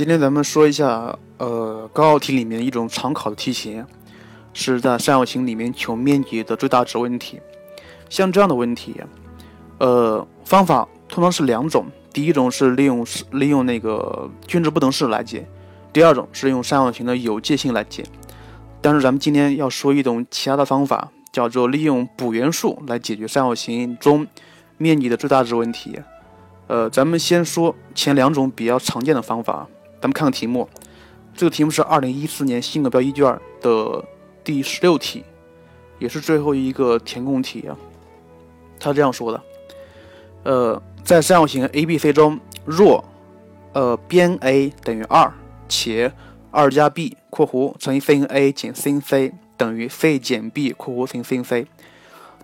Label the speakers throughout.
Speaker 1: 今天咱们说一下，呃，高考题里面一种常考的题型，是在三角形里面求面积的最大值问题。像这样的问题，呃，方法通常是两种，第一种是利用是利用那个均值不等式来解，第二种是用三角形的有界性来解。但是咱们今天要说一种其他的方法，叫做利用补元数来解决三角形中面积的最大值问题。呃，咱们先说前两种比较常见的方法。咱们看看题目，这个题目是二零一四年新课标一卷的第十六题，也是最后一个填空题啊。他这样说的：呃，在三角形 ABC 中，若呃边 A 等于二，且二加 b 括弧乘以 sinA 减 sinC 等于 c 减 b 括弧乘以 sinC，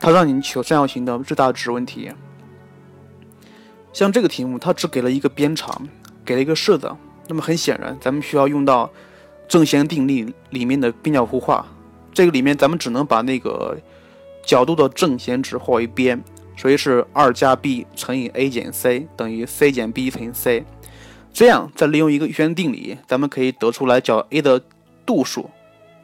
Speaker 1: 他让你求三角形的最大值问题。像这个题目，它只给了一个边长，给了一个式子。那么很显然，咱们需要用到正弦定理里面的边角互化。这个里面咱们只能把那个角度的正弦值化为边，所以是二加 b 乘以 a 减 c 等于 c 减 b 乘以 c。这样再利用一个余弦定理，咱们可以得出来角 A 的度数，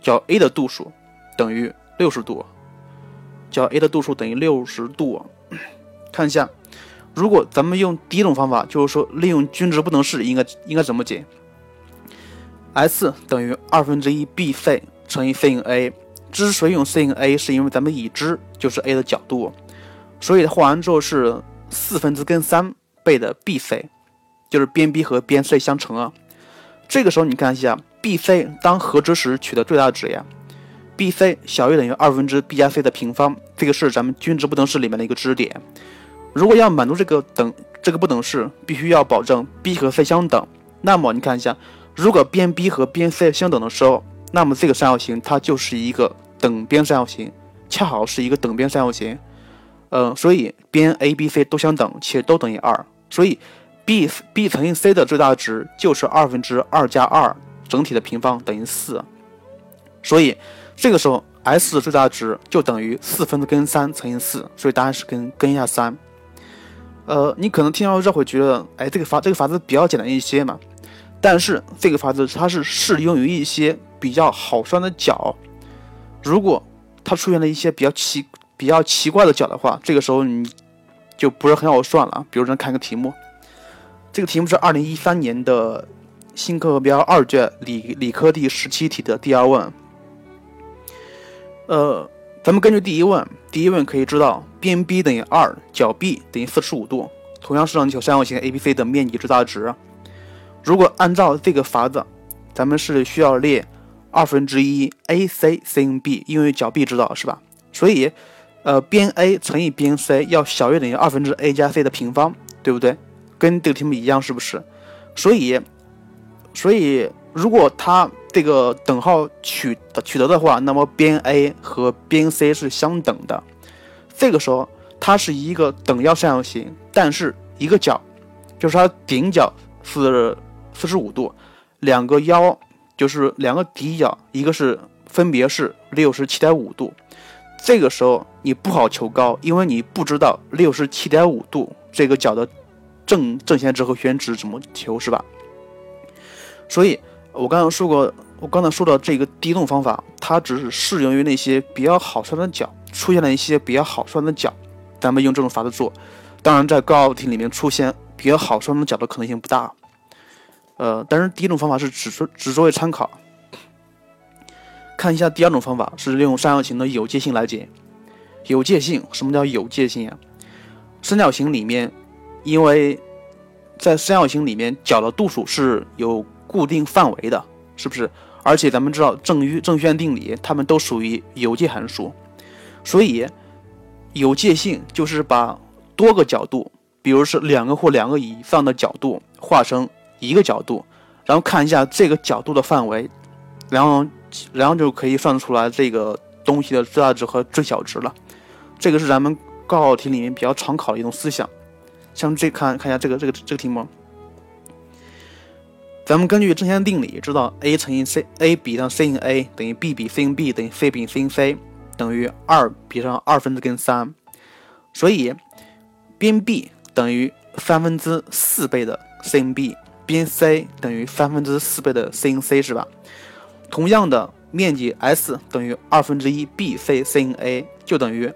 Speaker 1: 角 A 的度数等于六十度，角 A 的度数等于六十度。看一下。如果咱们用第一种方法，就是说利用均值不等式，应该应该怎么解？S 等于二分之一 bc 乘以 sinA。之所以用 sinA，是因为咱们已知就是 A 的角度，所以画完之后是四分之根三倍的 bc，就是边 B 和边 C 相乘啊。这个时候你看一下，bc 当和值时取的最大值呀，bc 小于等于二分之 b 加 c 的平方，这个是咱们均值不等式里面的一个知识点。如果要满足这个等这个不等式，必须要保证 b 和 c 相等。那么你看一下，如果边 B 和边 C 相等的时候，那么这个三角形它就是一个等边三角形，恰好是一个等边三角形。嗯，所以边 A、B、C 都相等且都等于二，所以 b b 乘以 c 的最大值就是二分之二加二整体的平方等于四。所以这个时候 S 的最大值就等于四分之根三乘以四，所以答案是根根下三。呃，你可能听到这会觉得，哎，这个法这个法子比较简单一些嘛。但是这个法子它是适用于一些比较好算的角。如果它出现了一些比较奇比较奇怪的角的话，这个时候你就不是很好算了。比如咱看个题目，这个题目是二零一三年的新课标二卷理理科第十七题的第二问。呃。咱们根据第一问，第一问可以知道边 B 等于二，角 B 等于四十五度，同样是让你求三角形 ABC 的面积最大值。如果按照这个法子，咱们是需要列二分之一 AC sin B，因为角 B 知道是吧？所以，呃，边 A 乘以边 C 要小于等于二分之 A 加 C 的平方，对不对？跟这个题目一样，是不是？所以，所以如果它这个等号取取得的话，那么边 A 和边 C 是相等的。这个时候，它是一个等腰三角形，但是一个角，就是它顶角是四十五度，两个腰就是两个底角，一个是分别是六十七点五度。这个时候你不好求高，因为你不知道六十七点五度这个角的正正弦值和弦值怎么求，是吧？所以。我刚刚说过，我刚才说的这个第一种方法，它只是适用于那些比较好算的角，出现了一些比较好算的角，咱们用这种法子做。当然，在高考题里面出现比较好算的角的可能性不大。呃，但是第一种方法是只说只作为参考。看一下第二种方法，是利用三角形的有界性来解。有界性，什么叫有界性啊？三角形里面，因为在三角形里面，角的度数是有。固定范围的，是不是？而且咱们知道正余正弦定理，它们都属于有界函数，所以有界性就是把多个角度，比如是两个或两个以上的角度，化成一个角度，然后看一下这个角度的范围，然后然后就可以算出来这个东西的最大值和最小值了。这个是咱们高考题里面比较常考的一种思想。像这看看一下这个这个这个题目。咱们根据正弦定理知道，a 乘以 c，a 比上 sinA 等于 b 比 sinB 等于 c 比 sinC 等于二比上二分之根三，所以边 B 等于三分之四倍的 sinB，边 C 等于三分之四倍的 sin C 是吧？同样的面积 S 等于二分之一 BC sin A 就等于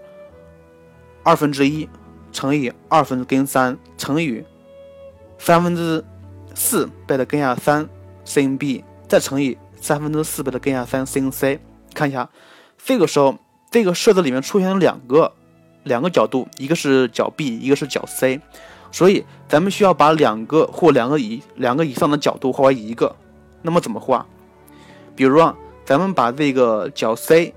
Speaker 1: 二分之一乘以二分之根三乘以三分之四倍的根下三 sin B 再乘以三分之四倍的根下三 sin C。看一下，这个时候这个式子里面出现了两个两个角度，一个是角 B，一个是角 C。所以咱们需要把两个或两个以两个以上的角度化为一个，那么怎么画？比如啊，咱们把这个角 C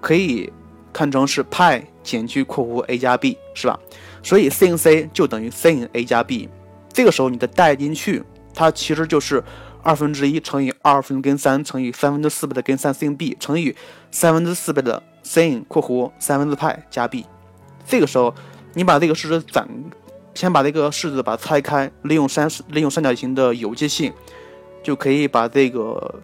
Speaker 1: 可以看成是派减去括弧 a 加 b 是吧？所以 sin C 就等于 sin a 加 b。这个时候你的代进去，它其实就是二分之一乘以二分之根三乘以三分之四倍的根三 sin b 乘以三分之四倍的 sin 括弧三分之派加 b。这个时候你把这个式子展。先把这个式子把它拆开，利用三利用三角形的有机性，就可以把这个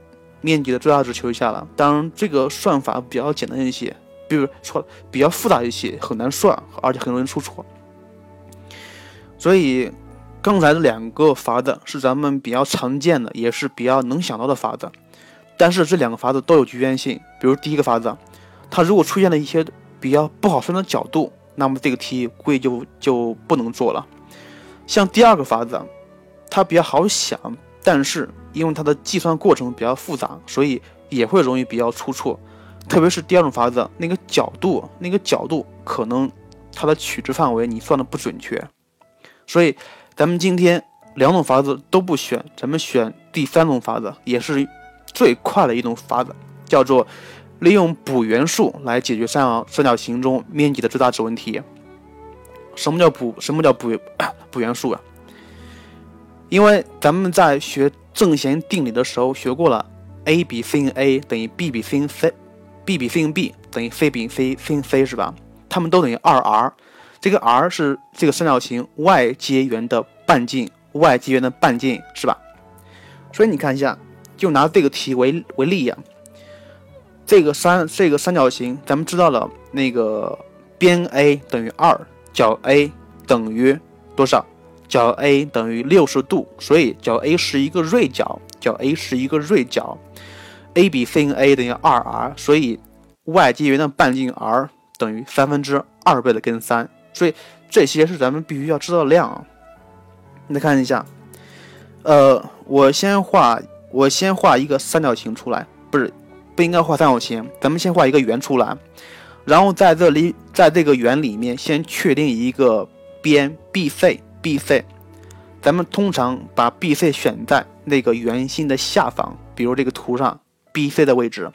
Speaker 1: 面积的最大值求一下了。当然，这个算法比较简单一些，比如说比较复杂一些，很难算，而且很容易出错。所以，刚才的两个法子是咱们比较常见的，也是比较能想到的法子。但是这两个法子都有局限性，比如第一个法子，它如果出现了一些比较不好算的角度。那么这个题估计就就不能做了。像第二个法子，它比较好想，但是因为它的计算过程比较复杂，所以也会容易比较出错。特别是第二种法子，那个角度，那个角度可能它的取值范围你算的不准确。所以咱们今天两种法子都不选，咱们选第三种法子，也是最快的一种法子，叫做。利用补元素来解决三角三角形中面积的最大值问题。什么叫补？什么叫补 补元素啊？因为咱们在学正弦定理的时候学过了，a 比 sin a 等于 b 比 sin c，b 比 sin b 等于 c 比 c sin c 是吧？它们都等于二 r，这个 r 是这个三角形外接圆的半径，外接圆的半径是吧？所以你看一下，就拿这个题为为例呀。这个三这个三角形，咱们知道了，那个边 A 等于二，角 A 等于多少？角 A 等于六十度，所以角 A 是一个锐角，角 A 是一个锐角。A 比 sin A 等于二 r，所以外接圆的半径 r 等于三分之二倍的根三，所以这些是咱们必须要知道的量。你再看一下，呃，我先画，我先画一个三角形出来，不是。不应该画三角形，咱们先画一个圆出来，然后在这里，在这个圆里面先确定一个边 BC，BC，咱们通常把 BC 选在那个圆心的下方，比如这个图上 BC 的位置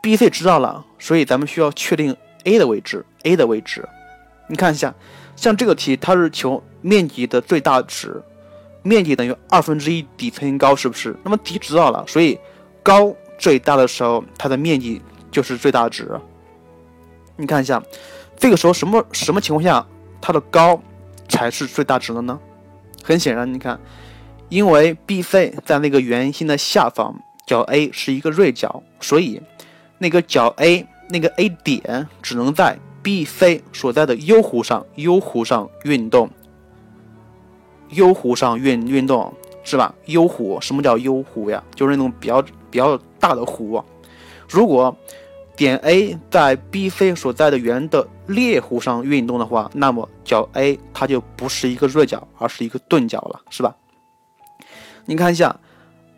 Speaker 1: ，BC 知道了，所以咱们需要确定 A 的位置，A 的位置，你看一下，像这个题它是求面积的最大值，面积等于二分之一底乘以高，是不是？那么底知道了，所以高。最大的时候，它的面积就是最大值。你看一下，这个时候什么什么情况下它的高才是最大值的呢？很显然，你看，因为 BC 在那个圆心的下方，角 A 是一个锐角，所以那个角 A 那个 A 点只能在 BC 所在的 U 弧上，U 弧上运动，U 弧上运运动是吧？U 弧什么叫 U 弧呀？就是那种比较比较。大的弧，如果点 A 在 BC 所在的圆的裂弧上运动的话，那么角 A 它就不是一个锐角，而是一个钝角了，是吧？你看一下，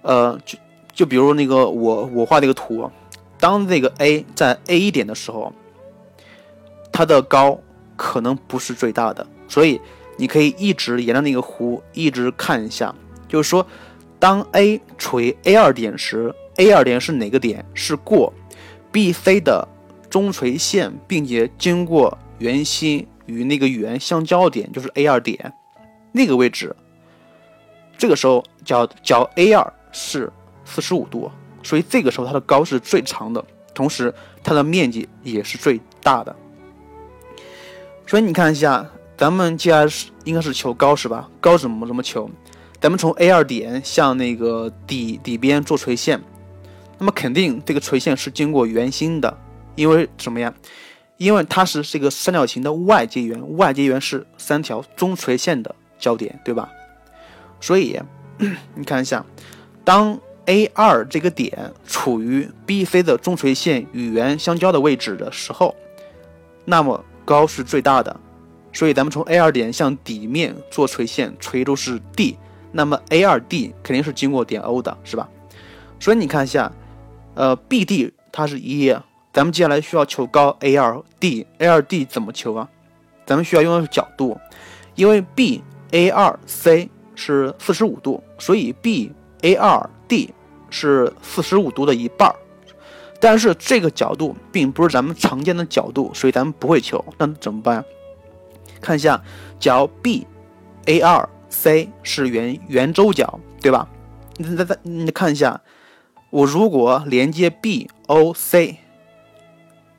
Speaker 1: 呃，就就比如那个我我画这个图，当这个 A 在 A 点的时候，它的高可能不是最大的，所以你可以一直沿着那个弧一直看一下，就是说，当 A 处于 A 二点时。A 二点是哪个点？是过 BC 的中垂线，并且经过圆心与那个圆相交点，就是 A 二点那个位置。这个时候角角 A 二是四十五度，所以这个时候它的高是最长的，同时它的面积也是最大的。所以你看一下，咱们既然是应该是求高是吧？高怎么怎么求？咱们从 A 二点向那个底底边做垂线。那么肯定这个垂线是经过圆心的，因为什么呀？因为它是这个三角形的外接圆，外接圆是三条中垂线的交点，对吧？所以 你看一下，当 A 二这个点处于 BC 的中垂线与圆相交的位置的时候，那么高是最大的。所以咱们从 A 二点向底面做垂线，垂度是 D，那么 A 二 D 肯定是经过点 O 的，是吧？所以你看一下，呃，BD 它是一，咱们接下来需要求高 A 二 D，A 二 D 怎么求啊？咱们需要用的是角度，因为 B A 二 C 是四十五度，所以 B A 二 D 是四十五度的一半儿。但是这个角度并不是咱们常见的角度，所以咱们不会求。那怎么办？看一下角 B A 二 C 是圆圆周角，对吧？你再再你看一下，我如果连接 B O C，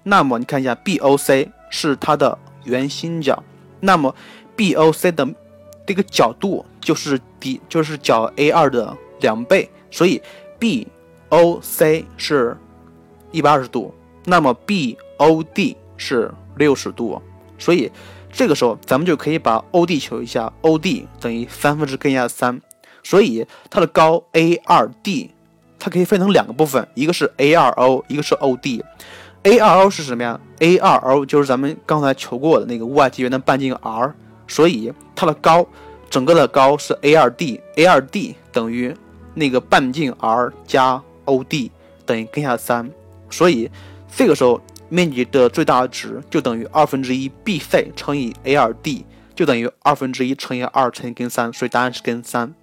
Speaker 1: 那么你看一下 B O C 是它的圆心角，那么 B O C 的这个角度就是底就是角 A 二的两倍，所以 B O C 是一百二十度，那么 B O D 是六十度，所以。这个时候，咱们就可以把 O D 求一下，O D 等于三分之根下三，所以它的高 A 二 D，它可以分成两个部分，一个是 A 二 O，一个是 O D。A 二 O 是什么呀？A 二 O 就是咱们刚才求过的那个外接圆的半径 r，所以它的高，整个的高是 A 二 D，A 二 D 等于那个半径 r 加 O D 等于根下三，所以这个时候。面积的最大值就等于二分之一 BC 乘以 AD，就等于二分之一乘以二乘以根三，所以答案是根三。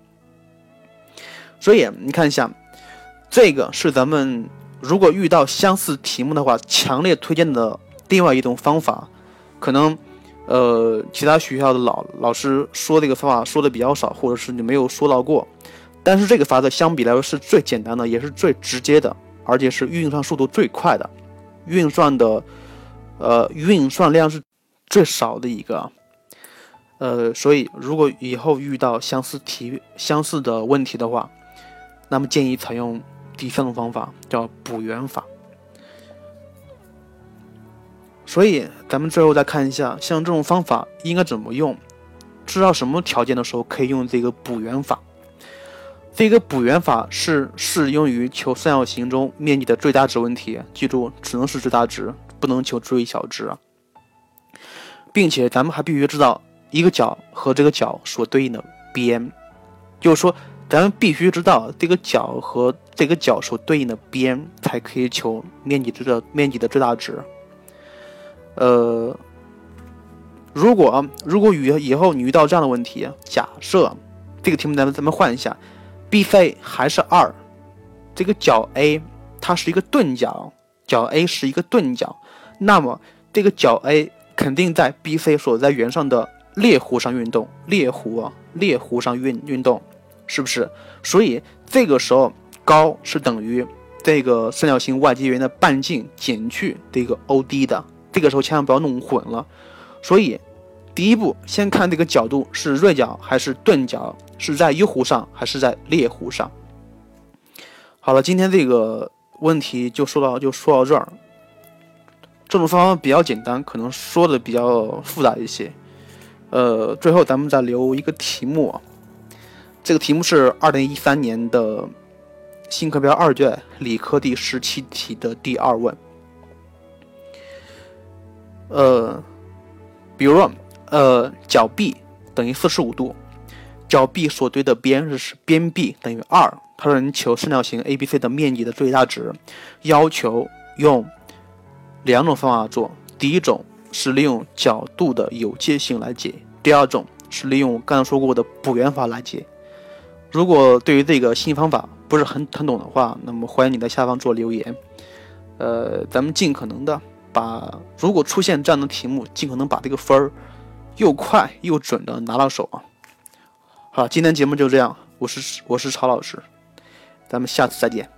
Speaker 1: 所以你看一下，这个是咱们如果遇到相似题目的话，强烈推荐的另外一种方法。可能呃其他学校的老老师说这个方法说的比较少，或者是你没有说到过。但是这个法则相比来说是最简单的，也是最直接的，而且是运算速度最快的。运算的，呃，运算量是最少的一个，呃，所以如果以后遇到相似题、相似的问题的话，那么建议采用第三种方法，叫补元法。所以咱们最后再看一下，像这种方法应该怎么用，知道什么条件的时候可以用这个补元法。这个补圆法是适用于求三角形中面积的最大值问题，记住只能是最大值，不能求最小值。并且咱们还必须知道一个角和这个角所对应的边，就是说咱们必须知道这个角和这个角所对应的边，才可以求面积的面积的最大值。呃，如果如果以以后你遇到这样的问题，假设这个题目咱们咱们换一下。BC 还是二，这个角 A 它是一个钝角，角 A 是一个钝角，那么这个角 A 肯定在 BC 所在圆上的裂弧上运动，裂弧啊，裂弧上运运动，是不是？所以这个时候高是等于这个三角形外接圆的半径减去这个 OD 的，这个时候千万不要弄混了。所以第一步先看这个角度是锐角还是钝角。是在一弧上还是在劣弧上？好了，今天这个问题就说到就说到这儿。这种方法比较简单，可能说的比较复杂一些。呃，最后咱们再留一个题目，这个题目是二零一三年的新课标二卷理科第十七题的第二问。呃，比如说，呃，角 B 等于四十五度。角 B 所对的边是边 B 等于二，它让你求三角形 ABC 的面积的最大值，要求用两种方法做。第一种是利用角度的有界性来解，第二种是利用我刚才说过的补圆法来解。如果对于这个新方法不是很很懂的话，那么欢迎你在下方做留言。呃，咱们尽可能的把如果出现这样的题目，尽可能把这个分儿又快又准的拿到手啊。好，今天节目就这样。我是我是曹老师，咱们下次再见。